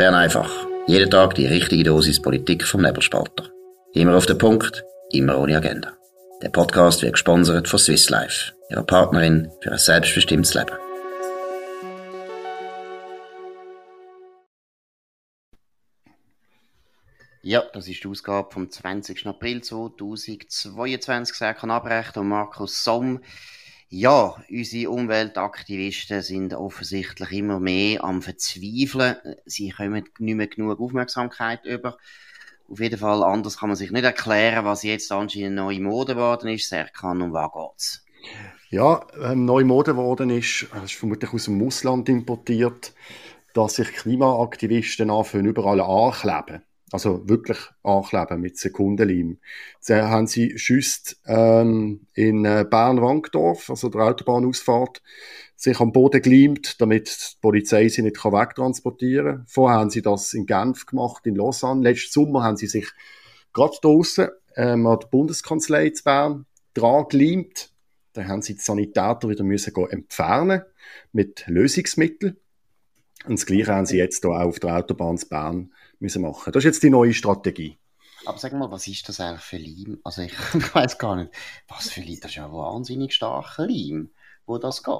Bern einfach. Jeden Tag die richtige Dosis Politik vom Nebelspalter. Immer auf den Punkt, immer ohne Agenda. Der Podcast wird gesponsert von Swiss Life, ihrer Partnerin für ein selbstbestimmtes Leben. Ja, das ist die Ausgabe vom 20. April 2022. Serkan Abrecht und Markus Somm. Ja, unsere Umweltaktivisten sind offensichtlich immer mehr am Verzweifeln. Sie kommen nicht mehr genug Aufmerksamkeit über. Auf jeden Fall, anders kann man sich nicht erklären, was jetzt anscheinend neue Mode geworden ist. Serkan, um was geht's? Ja, ähm, neue Mode geworden ist, das ist vermutlich aus dem Ausland importiert, dass sich Klimaaktivisten anfangen, überall ankleben. Also wirklich ankleben mit Sekundenleim. Da haben sie schüsst ähm, in äh, Bern-Wankdorf, also der Autobahnausfahrt, sich am Boden geleimt, damit die Polizei sie nicht wegtransportieren kann. Vorher haben sie das in Genf gemacht, in Lausanne. Letzten Sommer haben sie sich gerade draussen ähm, an der Bundeskanzlei zu Bern dran geleimt. Dann haben sie die Sanitäter wieder müssen entfernen mit Lösungsmitteln. Und das Gleiche haben sie jetzt hier auch auf der Autobahn zu Bern müssen machen. Das ist jetzt die neue Strategie. Aber sag mal, was ist das eigentlich für Leim? Also ich, ich weiß gar nicht, was für Leim, das ist ja ein wahnsinnig starker Leim, wo das geht.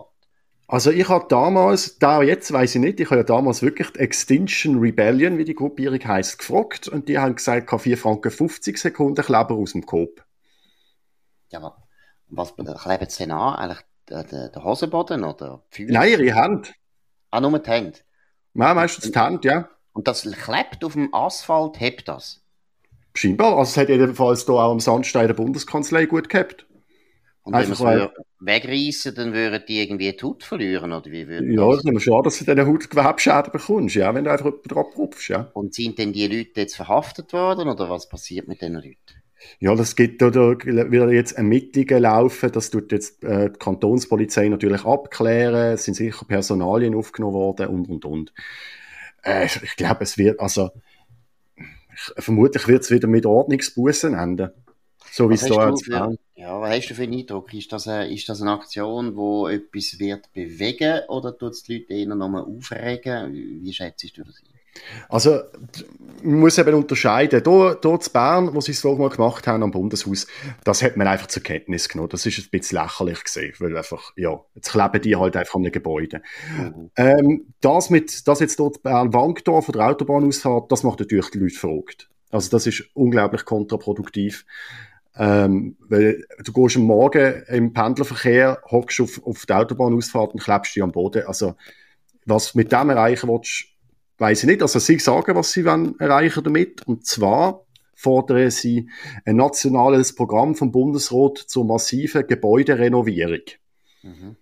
Also ich habe damals, da jetzt weiß ich nicht, ich habe ja damals wirklich die Extinction Rebellion, wie die Gruppierung heißt, gefragt und die haben gesagt, kann 4 Franken 50 Sekunden Kleber aus dem Kopf. Ja, aber was kleben sie denn an? Eigentlich der, Hosenboden oder die Füße? Nein, ihre Hand. Ah, nur die Hände? Nein, meistens die Hand, ja. Und das klebt auf dem Asphalt, hebt das? Scheinbar. Also es hat jedenfalls hier auch am Sandstein der Bundeskanzlei gut gehabt. Und wenn man es wegreißen, dann würden die irgendwie die Haut verlieren, oder wie würden Ja, es ist schade, dass du diese Hautgewebschäden bekommst, ja, wenn du einfach drauf rupfst, ja. Und sind denn die Leute jetzt verhaftet worden, oder was passiert mit diesen Leuten? Ja, das gibt da wieder jetzt Ermittlungen laufen, das tut jetzt äh, die Kantonspolizei natürlich abklären, es sind sicher Personalien aufgenommen worden und, und, und. Äh, ich glaube, es wird, also, ich, vermutlich wird es wieder mit Ordnungsbußen enden. So wie es da jetzt für, Ja, was hast du für einen Eindruck? Ist das, eine, ist das eine Aktion, wo etwas wird bewegen oder tut es die Leute eher nochmal aufregen? Wie schätzt du das ein? Also, man muss eben unterscheiden. Hier, hier zu Bern, wo sie es mal gemacht haben am Bundeshaus, das hat man einfach zur Kenntnis genommen. Das ist ein bisschen lächerlich gesehen, weil einfach, ja, jetzt kleben die halt einfach an einem Gebäude. Mhm. Ähm, das mit, das jetzt dort Bern Wankdorf von der Autobahnausfahrt, das macht natürlich die Leute verrückt. Also, das ist unglaublich kontraproduktiv. Ähm, weil du gehst am Morgen im Pendlerverkehr, hockst auf, auf die Autobahnausfahrt und klebst dich am Boden. Also, was mit dem erreichen willst, weiß ich nicht. Also sie sagen, was sie wollen erreichen damit. Und zwar fordern sie ein nationales Programm vom Bundesrat zur massiven Gebäuderenovierung. Mhm.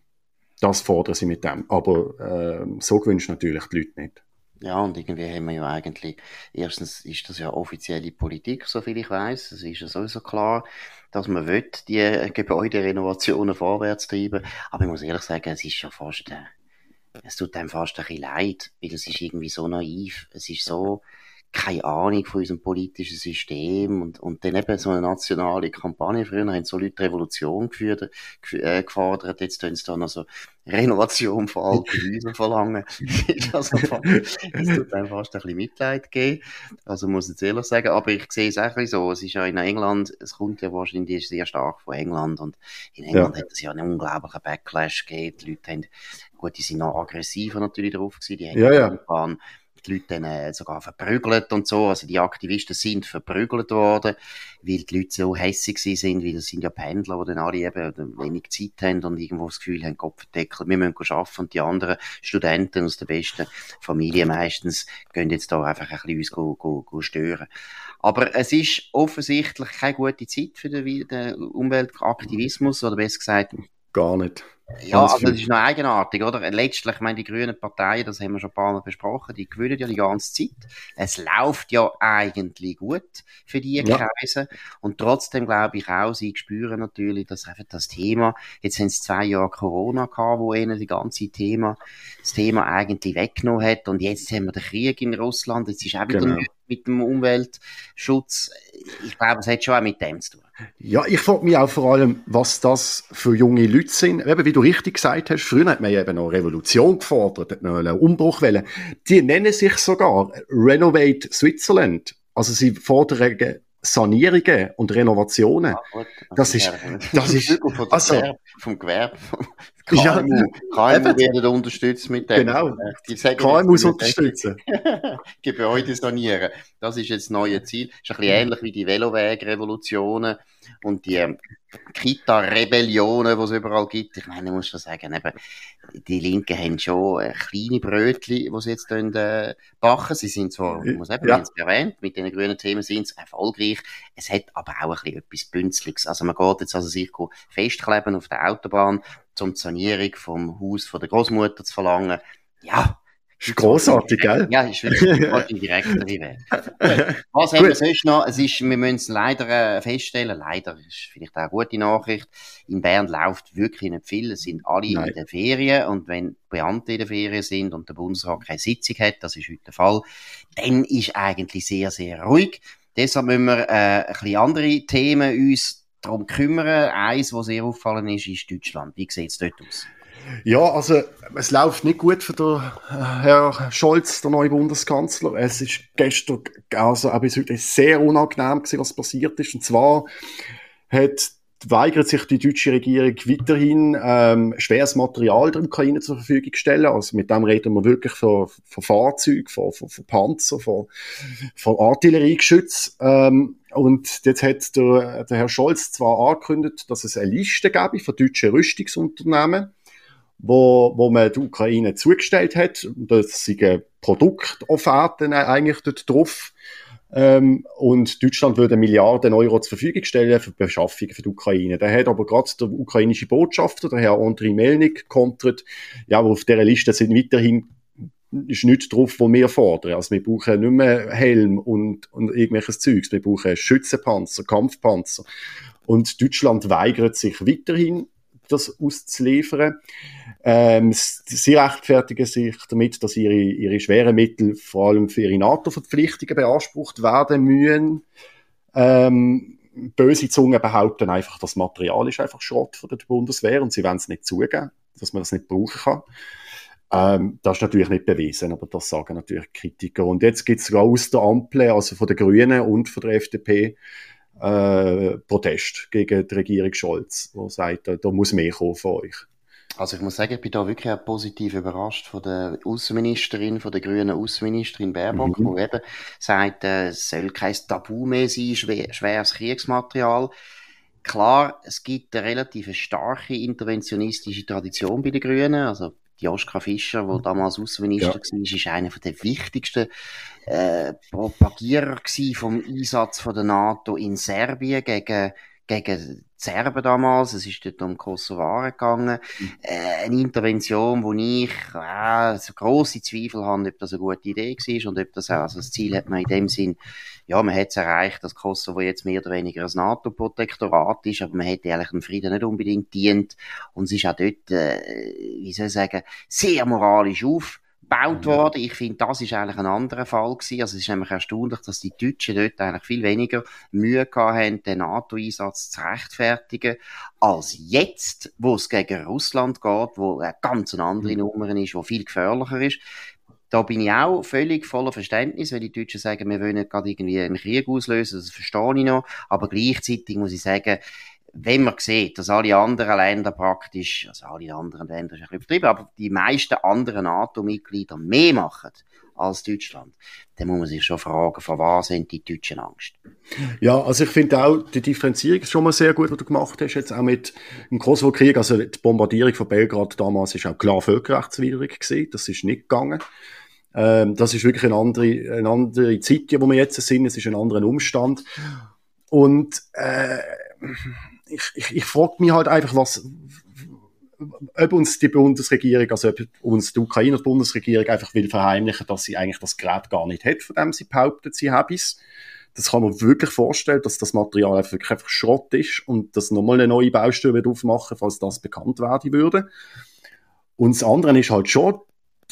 Das fordern sie mit dem. Aber äh, so gewünscht natürlich die Leute nicht. Ja, und irgendwie haben wir ja eigentlich, erstens ist das ja offizielle Politik, soviel ich weiß. Es ist ja sowieso klar, dass man will, die Gebäuderenovationen vorwärts treiben. Aber ich muss ehrlich sagen, es ist schon fast, äh, es tut einem fast ein bisschen leid, weil es ist irgendwie so naiv, es ist so keine Ahnung von unserem politischen System und, und dann eben so eine nationale Kampagne. Früher haben so Leute Revolution geführt, äh, gefordert, jetzt tun sie dann also Renovation von alten Häusern verlangen. also, es tut einem fast ein bisschen Mitleid geben. Also muss ich jetzt ehrlich sagen, aber ich sehe es auch ein so, es ist ja in England, es kommt ja wahrscheinlich sehr stark von England und in England ja. hat es ja einen unglaublichen Backlash gegeben, die Leute haben Gut, die sind noch aggressiver natürlich drauf gewesen. Die haben ja, ja. die Leute dann äh, sogar verprügelt und so. Also die Aktivisten sind verprügelt worden, weil die Leute so hässig sind, weil das sind ja Pendler, die dann alle eben wenig Zeit haben und irgendwo das Gefühl haben, Kopfdeckel, wir müssen arbeiten und die anderen Studenten aus der besten Familie meistens gehen jetzt da einfach ein bisschen uns go, go, go stören. Aber es ist offensichtlich keine gute Zeit für den, den Umweltaktivismus, oder besser gesagt, gar nicht. Ja, also das ist noch eigenartig, oder? Letztlich, ich meine, die grünen Parteien, das haben wir schon ein paar Mal besprochen, die gewinnen ja die ganze Zeit. Es läuft ja eigentlich gut für die ja. Kreise. Und trotzdem glaube ich auch, sie spüren natürlich, dass einfach das Thema, jetzt haben sie zwei Jahre Corona gehabt, wo ihnen die ganze Thema, das Thema eigentlich weggenommen hat. Und jetzt haben wir den Krieg in Russland, jetzt ist auch wieder genau. Mit dem Umweltschutz. Ich glaube, es hat schon auch mit dem zu tun. Ja, ich frage mich auch vor allem, was das für junge Leute sind. Eben, wie du richtig gesagt hast, früher hat man eben noch Revolution gefordert, hat man einen Umbruch wollen. Die nennen sich sogar Renovate Switzerland. Also sie fordern Sanierungen und Renovationen. Ah, also das, ist, das ist, also, vom Gewerbe, KMU, ja, KMU werden unterstützt mit dem. Genau, die KMU unterstützen. Gebäude sanieren. Das ist jetzt das neue Ziel. Das ist ein bisschen ähnlich wie die Veloweg-Revolutionen und die ähm, Kita-Rebellionen, die es überall gibt. Ich meine, ich muss schon sagen, eben, die Linken haben schon äh, kleine Brötchen, die sie jetzt äh, backen. Sie sind zwar, ich muss eben, ja. erwähnt, mit den grünen Themen sind sie erfolgreich. Es hat aber auch ein bisschen etwas Bünzliges. Also man geht jetzt also sich festkleben auf der Autobahn, um die Sanierung vom Haus von der Großmutter zu verlangen. Ja, ist großartig, gell? Ja, ist wirklich ein direktere Weg. Was haben wir sonst noch? Es ist, wir müssen es leider äh, feststellen, leider ist vielleicht auch eine gute Nachricht. In Bern läuft wirklich nicht viel. Es sind alle Nein. in den Ferien und wenn Beamte in den Ferien sind und der Bundesrat keine Sitzung hat, das ist heute der Fall, dann ist eigentlich sehr, sehr ruhig. Deshalb müssen wir äh, ein bisschen andere Themen uns darum kümmern. Eins, was sehr auffallend ist, ist Deutschland. Wie sieht es dort aus? Ja, also es läuft nicht gut für den äh, Herr Scholz, der neue Bundeskanzler. Es ist gestern, also auch bis heute sehr unangenehm gewesen, was passiert ist. Und zwar hat weigert sich die deutsche Regierung weiterhin ähm, schweres Material der Ukraine zur Verfügung zu stellen. Also mit dem reden wir wirklich von, von Fahrzeugen, von, von, von Panzer, von, von Artilleriegeschütz. Ähm, und jetzt hat der, der Herr Scholz zwar angekündigt, dass es eine Liste gäbe von deutschen Rüstungsunternehmen, wo, wo man die Ukraine zugestellt hat. Das sind Produktofferten eigentlich dort drauf. Ähm, und Deutschland würde Milliarden Euro zur Verfügung stellen für die Beschaffung für die Ukraine. Da hat aber gerade der ukrainische Botschafter, der Herr Andriy Melnik, kontert, ja, aber auf dieser Liste sind weiterhin ist nichts drauf, was wir fordern. Also wir brauchen nicht mehr Helm und, und irgendwelches Zeugs. Wir brauchen Schützenpanzer, Kampfpanzer. Und Deutschland weigert sich weiterhin, das auszuliefern. Ähm, sie rechtfertigen sich damit, dass ihre, ihre schweren Mittel vor allem für ihre NATO-Verpflichtungen beansprucht werden müssen. Ähm, böse Zungen behaupten einfach, das Material ist einfach Schrott von der Bundeswehr und sie wollen es nicht zugeben, dass man das nicht brauchen kann. Ähm, das ist natürlich nicht bewiesen, aber das sagen natürlich Kritiker. Und jetzt gibt es aus der Ampel, also von den Grünen und von der FDP, äh, Protest gegen die Regierung Scholz, wo sagt, da muss mehr kommen von euch. Also ich muss sagen, ich bin da wirklich auch positiv überrascht von der Außenministerin, von der grünen Außenministerin Baerbock, mhm. die eben sagt, äh, es soll kein Tabu mehr sein, schwer, schweres Kriegsmaterial. Klar, es gibt eine relativ starke interventionistische Tradition bei den Grünen. Also die Oskar Fischer, der damals Außenminister ja. war, ist einer der wichtigsten äh, Propagierer vom Einsatz von der NATO in Serbien gegen gegen Serben damals, es ist dort um Kosovaren gegangen, mhm. äh, eine Intervention, wo ich äh, so grosse Zweifel habe, ob das eine gute Idee war und ob das auch, also das Ziel hat man in dem Sinn, ja, man hat es erreicht, dass Kosovo jetzt mehr oder weniger ein NATO-Protektorat ist, aber man hätte eigentlich dem Frieden nicht unbedingt dient und es ist auch dort, äh, wie soll ich sagen, sehr moralisch auf gebaut worden. Ich finde, das ist eigentlich ein anderer Fall gewesen. Also es ist nämlich erstaunlich, dass die Deutschen dort eigentlich viel weniger Mühe gehabt haben, den NATO-Einsatz zu rechtfertigen, als jetzt, wo es gegen Russland geht, wo eine ganz andere mhm. Nummer ist, wo viel gefährlicher ist. Da bin ich auch völlig voller Verständnis, wenn die Deutschen sagen, wir wollen gerade irgendwie einen Krieg auslösen, das verstehe ich noch. Aber gleichzeitig muss ich sagen, wenn man sieht, dass alle anderen Länder praktisch, also alle anderen Länder ist ein bisschen übertrieben, aber die meisten anderen NATO-Mitglieder mehr machen als Deutschland, dann muss man sich schon fragen, von was sind die Deutschen Angst? Ja, also ich finde auch, die Differenzierung ist schon mal sehr gut, was du gemacht hast, jetzt auch mit dem Kosovo-Krieg, also die Bombardierung von Belgrad damals ist auch klar völkerrechtswidrig gewesen, das ist nicht gegangen. Ähm, das ist wirklich eine andere, eine andere Zeit, wo wir jetzt sind, es ist ein anderer Umstand. Und äh, ich, ich, ich frage mich halt einfach, was, ob uns die Bundesregierung, also ob uns die Ukrainer Bundesregierung einfach will verheimlichen, dass sie eigentlich das Gerät gar nicht hat, von dem sie behauptet, sie habe es. Das kann man wirklich vorstellen, dass das Material einfach wirklich einfach Schrott ist und dass nochmal eine neue Baustelle aufmachen, falls das bekannt werden würde. Und das andere ist halt schon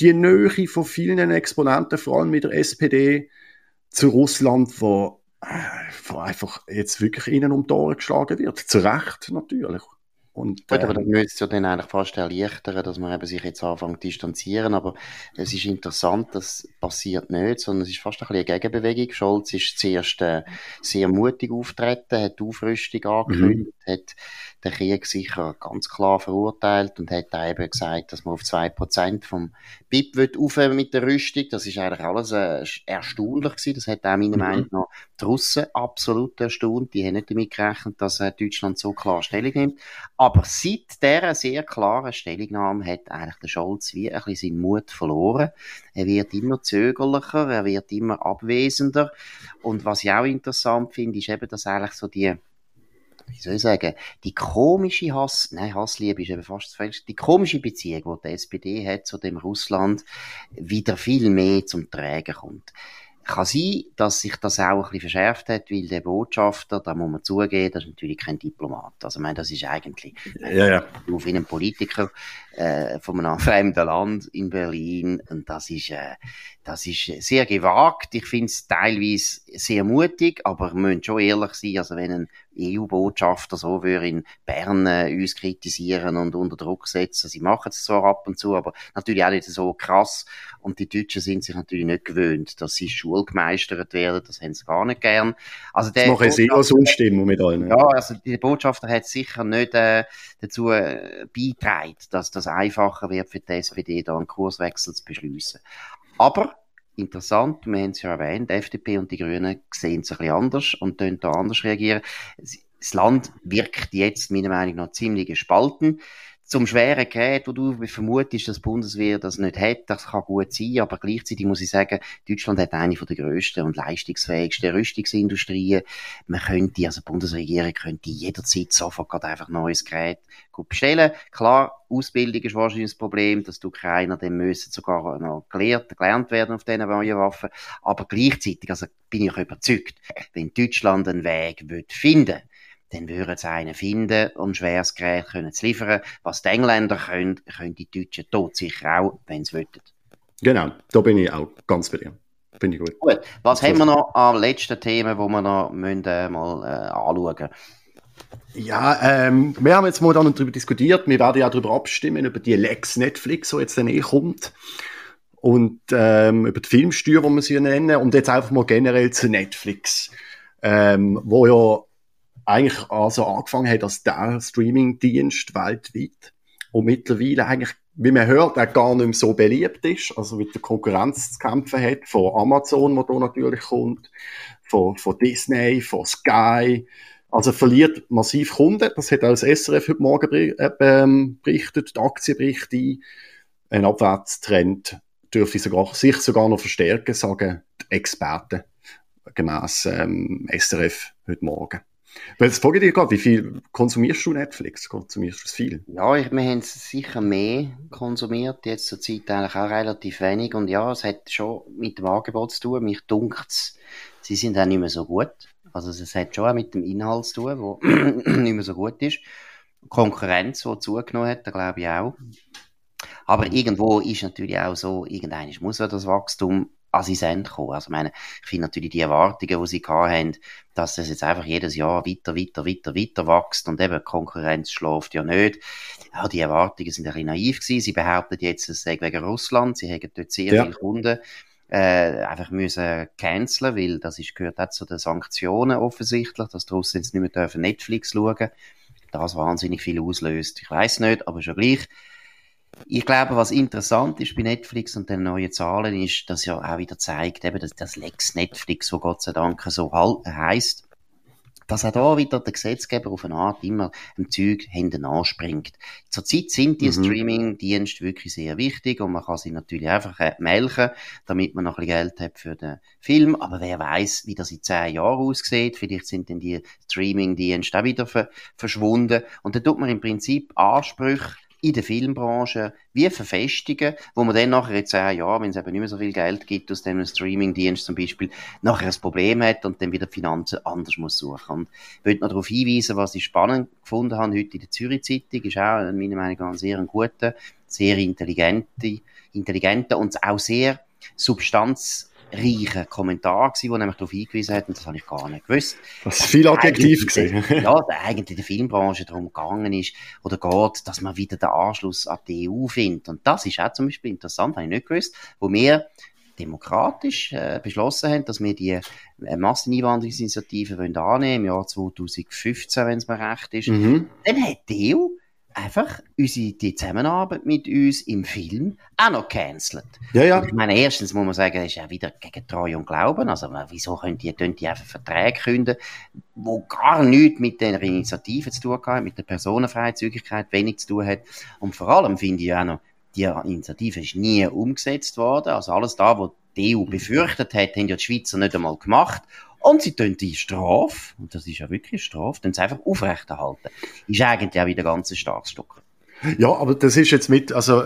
die Nähe von vielen Exponenten, vor allem mit der SPD, zu Russland, wo, wo einfach jetzt wirklich ihnen um die Ohren geschlagen wird. Zu Recht natürlich. Und, Gut, aber ähm, dann müsste es ja dann eigentlich fast erleichtern, dass man eben sich jetzt anfängt zu distanzieren. Aber es ist interessant, das passiert nicht, sondern es ist fast ein bisschen eine Gegenbewegung. Scholz ist zuerst äh, sehr mutig auftreten, hat Aufrüstung angekündigt, mhm. hat den Krieg sicher ganz klar verurteilt und hat eben gesagt, dass man auf 2% vom BIP wird mit der Rüstung. Das ist eigentlich alles äh, erstaunlich gewesen. Das hat auch meiner mhm. Meinung nach die Russen absolut erstaunt. Die haben nicht damit gerechnet, dass äh, Deutschland so klar Stellung nimmt. Aber seit dieser sehr klaren Stellungnahme hat eigentlich der Scholz wie ein bisschen seinen Mut verloren. Er wird immer zögerlicher, er wird immer abwesender. Und was ich auch interessant finde, ist eben, dass eigentlich so die wie soll ich sagen, die komische Hass, nein, Hassliebe ist eben fast das die komische Beziehung, die die SPD hat zu dem Russland, wieder viel mehr zum Tragen kommt. Kann sein, dass sich das auch ein bisschen verschärft hat, weil der Botschafter, da muss man zugeben, das ist natürlich kein Diplomat. Also, ich meine, das ist eigentlich, ja, ja. auf einen Politiker, äh, von einem fremden Land in Berlin, und das ist, äh, das ist sehr gewagt. Ich finde es teilweise sehr mutig, aber wir müssen schon ehrlich sein. Also wenn ein EU-Botschafter so würde in Bern äh, uns kritisieren und unter Druck setzen, sie machen es zwar ab und zu, aber natürlich auch nicht so krass. Und die Deutschen sind sich natürlich nicht gewöhnt, dass sie schulgemeistert werden. Das haben sie gar nicht gern. Also der das machen sie als Unstimmung mit allen. Ja, also der Botschafter hat sicher nicht äh, dazu äh, beitragen, dass das einfacher wird für die SPD, da einen Kurswechsel zu beschließen. Aber interessant, wir haben es ja erwähnt, die FDP und die Grünen sehen es ein bisschen anders und können da anders reagieren. Das Land wirkt jetzt meiner Meinung nach ziemlich gespalten zum schweren Gerät, wo du vermutest, dass die Bundeswehr das nicht hat, das kann gut sein, aber gleichzeitig muss ich sagen, Deutschland hat eine der grössten und leistungsfähigsten Rüstungsindustrien. Man könnte, also die Bundesregierung könnte jederzeit sofort gerade einfach neues Gerät bestellen. Klar, Ausbildung ist wahrscheinlich das Problem, dass die Ukrainer dann müssen sogar noch gelernt, gelernt werden auf diesen neuen Waffen. Aber gleichzeitig, also bin ich überzeugt, wenn Deutschland einen Weg finden will, dann würden sie einen finden, um schweres Gerät können zu liefern. Was die Engländer können, können die Deutschen tot sicher auch, wenn sie wollten. Genau, da bin ich auch ganz bei dir. Finde ich gut. Gut, was haben wir noch an letzten Themen, die wir noch müssen, äh, mal äh, anschauen ja, ähm, wir haben jetzt mal darüber diskutiert. Wir werden ja darüber abstimmen, über die Lex Netflix, die jetzt dann eh kommt. Und ähm, über die Filmsteuer, die wir sie nennen. Und jetzt einfach mal generell zu Netflix. Ähm, wo ja eigentlich also angefangen hat als der Streaming-Dienst weltweit. Und mittlerweile eigentlich, wie man hört, auch gar nicht mehr so beliebt ist, also mit der Konkurrenz zu kämpfen hat, von Amazon, wo da natürlich kommt, von, von Disney, von Sky, also verliert massiv Kunden, das hat auch das SRF heute Morgen äh, ähm, berichtet, die Aktienberichte, ein. Abwärtstrend dürfte sogar, sich sogar noch verstärken, sagen die Experten, gemäß ähm, SRF heute Morgen. Weil es frage dich gerade, wie viel konsumierst du Netflix? Konsumierst du es viel? Ja, ich, wir haben es sicher mehr konsumiert, jetzt zur Zeit eigentlich auch relativ wenig. Und ja, es hat schon mit dem Angebot zu tun. Mich dunkt sie sind auch nicht mehr so gut. Also es hat schon auch mit dem Inhalt zu tun, der nicht mehr so gut ist. Konkurrenz, die zugenommen hat, da glaube ich auch. Aber irgendwo ist natürlich auch so, irgendeines muss ja das Wachstum an sein Ende kommen. Also, ich meine, ich finde natürlich die Erwartungen, die sie haben, dass das jetzt einfach jedes Jahr weiter, weiter, weiter, weiter wächst und eben Konkurrenz schläft ja nicht. Ja, die Erwartungen sind ein bisschen naiv gewesen. Sie behaupten jetzt, es sei wegen Russland. Sie haben dort sehr ja. viele Kunden. Äh, einfach müssen canceln, weil das ist, gehört auch zu den Sanktionen offensichtlich, dass die Russen jetzt nicht mehr dürfen Netflix schauen. Das wahnsinnig viel auslöst. Ich weiß nicht, aber schon gleich ich glaube, was interessant ist bei Netflix und den neuen Zahlen ist, dass ja auch wieder zeigt, eben, dass das Lex Netflix, wo Gott sei Dank so heißt, dass auch da wieder der Gesetzgeber auf eine Art immer im Zeug hinten anspringt. Zurzeit sind die mhm. Streaming-Dienste wirklich sehr wichtig und man kann sie natürlich einfach äh, melken, damit man noch ein bisschen Geld hat für den Film. Aber wer weiß, wie das in zehn Jahren aussieht. Vielleicht sind dann die Streaming-Dienste auch wieder verschwunden. Und dann tut man im Prinzip Ansprüche in der Filmbranche wie verfestigen, wo man dann nachher in zehn Jahren, wenn es eben nicht mehr so viel Geld gibt aus dem Streaming-Dienst zum Beispiel, nachher ein Problem hat und dann wieder Finanzen anders muss suchen. Und ich möchte noch darauf hinweisen, was ich spannend gefunden habe heute in der Zürich-Zeitung, ist auch meiner Meinung nach ein sehr guter, sehr intelligente, intelligenter und auch sehr substanz reichen Kommentar gewesen, der nämlich darauf hingewiesen hat, und das habe ich gar nicht gewusst. Das ist viel Adjektiv gesehen. ja, der eigentlich der Filmbranche darum gegangen ist, oder geht, dass man wieder den Anschluss an die EU findet. Und das ist auch zum Beispiel interessant, habe ich nicht gewusst, wo wir demokratisch äh, beschlossen haben, dass wir die äh, Masseneinwanderungsinitiative wollen annehmen im Jahr 2015, wenn es mir recht ist. Mhm. Dann hat die EU einfach unsere, die Zusammenarbeit mit uns im Film auch noch cancelt. Ja, ja. ich meine, erstens muss man sagen, das ist ja wieder gegen Treu und Glauben. Also, wieso können die, können die einfach Verträge künden, wo gar nichts mit der Initiative zu tun haben, mit der Personenfreizügigkeit wenig zu tun hat. Und vor allem finde ich auch noch, die Initiative ist nie umgesetzt worden. Also alles da, was die EU befürchtet hat, haben ja die Schweizer nicht einmal gemacht. Und sie tun die Strafe, und das ist ja wirklich Strafe, dann sie einfach aufrechterhalten. Ist eigentlich auch wieder ein ganz starkes Stück. Ja, aber das ist jetzt mit, also,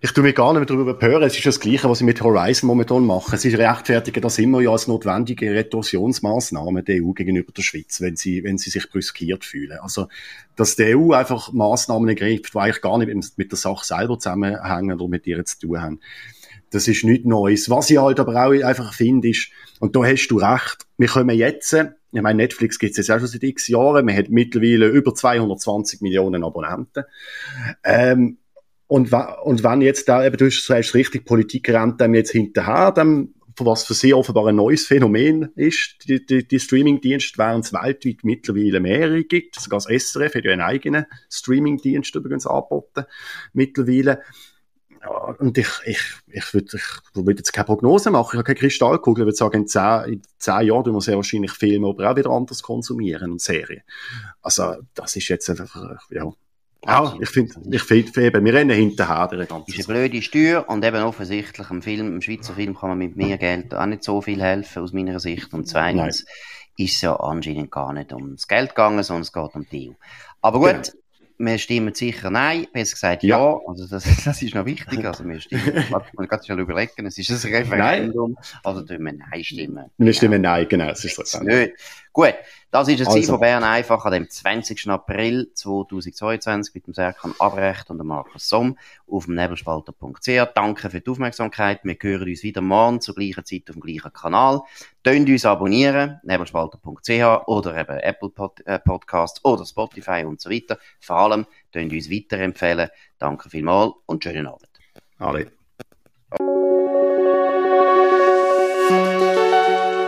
ich tue mich gar nicht mehr darüber hören. Es ist das Gleiche, was ich mit Horizon momentan mache. Sie rechtfertigen das immer ja als notwendige Retorsionsmaßnahme der EU gegenüber der Schweiz, wenn sie, wenn sie sich brüskiert fühlen. Also, dass die EU einfach Maßnahmen ergreift, die eigentlich gar nicht mit der Sache selber zusammenhängen oder mit ihr zu tun haben. Das ist nichts Neues. Was ich halt aber auch einfach finde, ist, und da hast du recht, wir kommen jetzt, ich meine, Netflix gibt es jetzt auch schon seit x Jahren, man hat mittlerweile über 220 Millionen Abonnenten. Ähm, und, und wenn jetzt da, eben, du sagst richtig, Politik rennt dem jetzt hinterher, dem, was für sie offenbar ein neues Phänomen ist, die, die, die Streaming-Dienste, während es weltweit mittlerweile mehrere gibt. Sogar das SRF hat ja einen eigenen Streaming-Dienst übrigens angeboten, mittlerweile. Und ich, ich, ich würde ich würd jetzt keine Prognose machen, ich habe keine Kristallkugel, ich würde sagen, in zehn, in zehn Jahren tun wir sehr wahrscheinlich Filme aber auch wieder anders konsumieren und Serien. Also, das ist jetzt einfach, ja, ja, ich finde, ich eben, wir rennen hinterher der ganzen ist eine blöde Steuer und eben offensichtlich im Film, im Schweizer Film kann man mit mehr Geld auch nicht so viel helfen, aus meiner Sicht. Und zweitens Nein. ist es ja anscheinend gar nicht ums Geld gegangen, sondern es geht um die EU. Aber gut, genau wir stimmen sicher nein, besser gesagt ja. ja. Also das, das ist noch wichtig. Also wir stimmen, man kann sich schon überlegen, es ist ein Referendum, nein. also tun wir nein stimmen. Wir stimmen nein, genau, das ist das. Nicht. Gut, das ist es also. von Bern einfach an dem 20. April 2022 mit dem Serkan Abrecht und dem Markus Somm auf dem nebelspalter.ch. Danke für die Aufmerksamkeit. Wir hören uns wieder morgen zur gleichen Zeit auf dem gleichen Kanal. Tönt uns abonnieren, nebelspalter.ch oder eben Apple Pod äh, Podcasts oder Spotify und so weiter. Vor allem tönt uns weiterempfehlen. Danke vielmals und schönen Abend. Alle.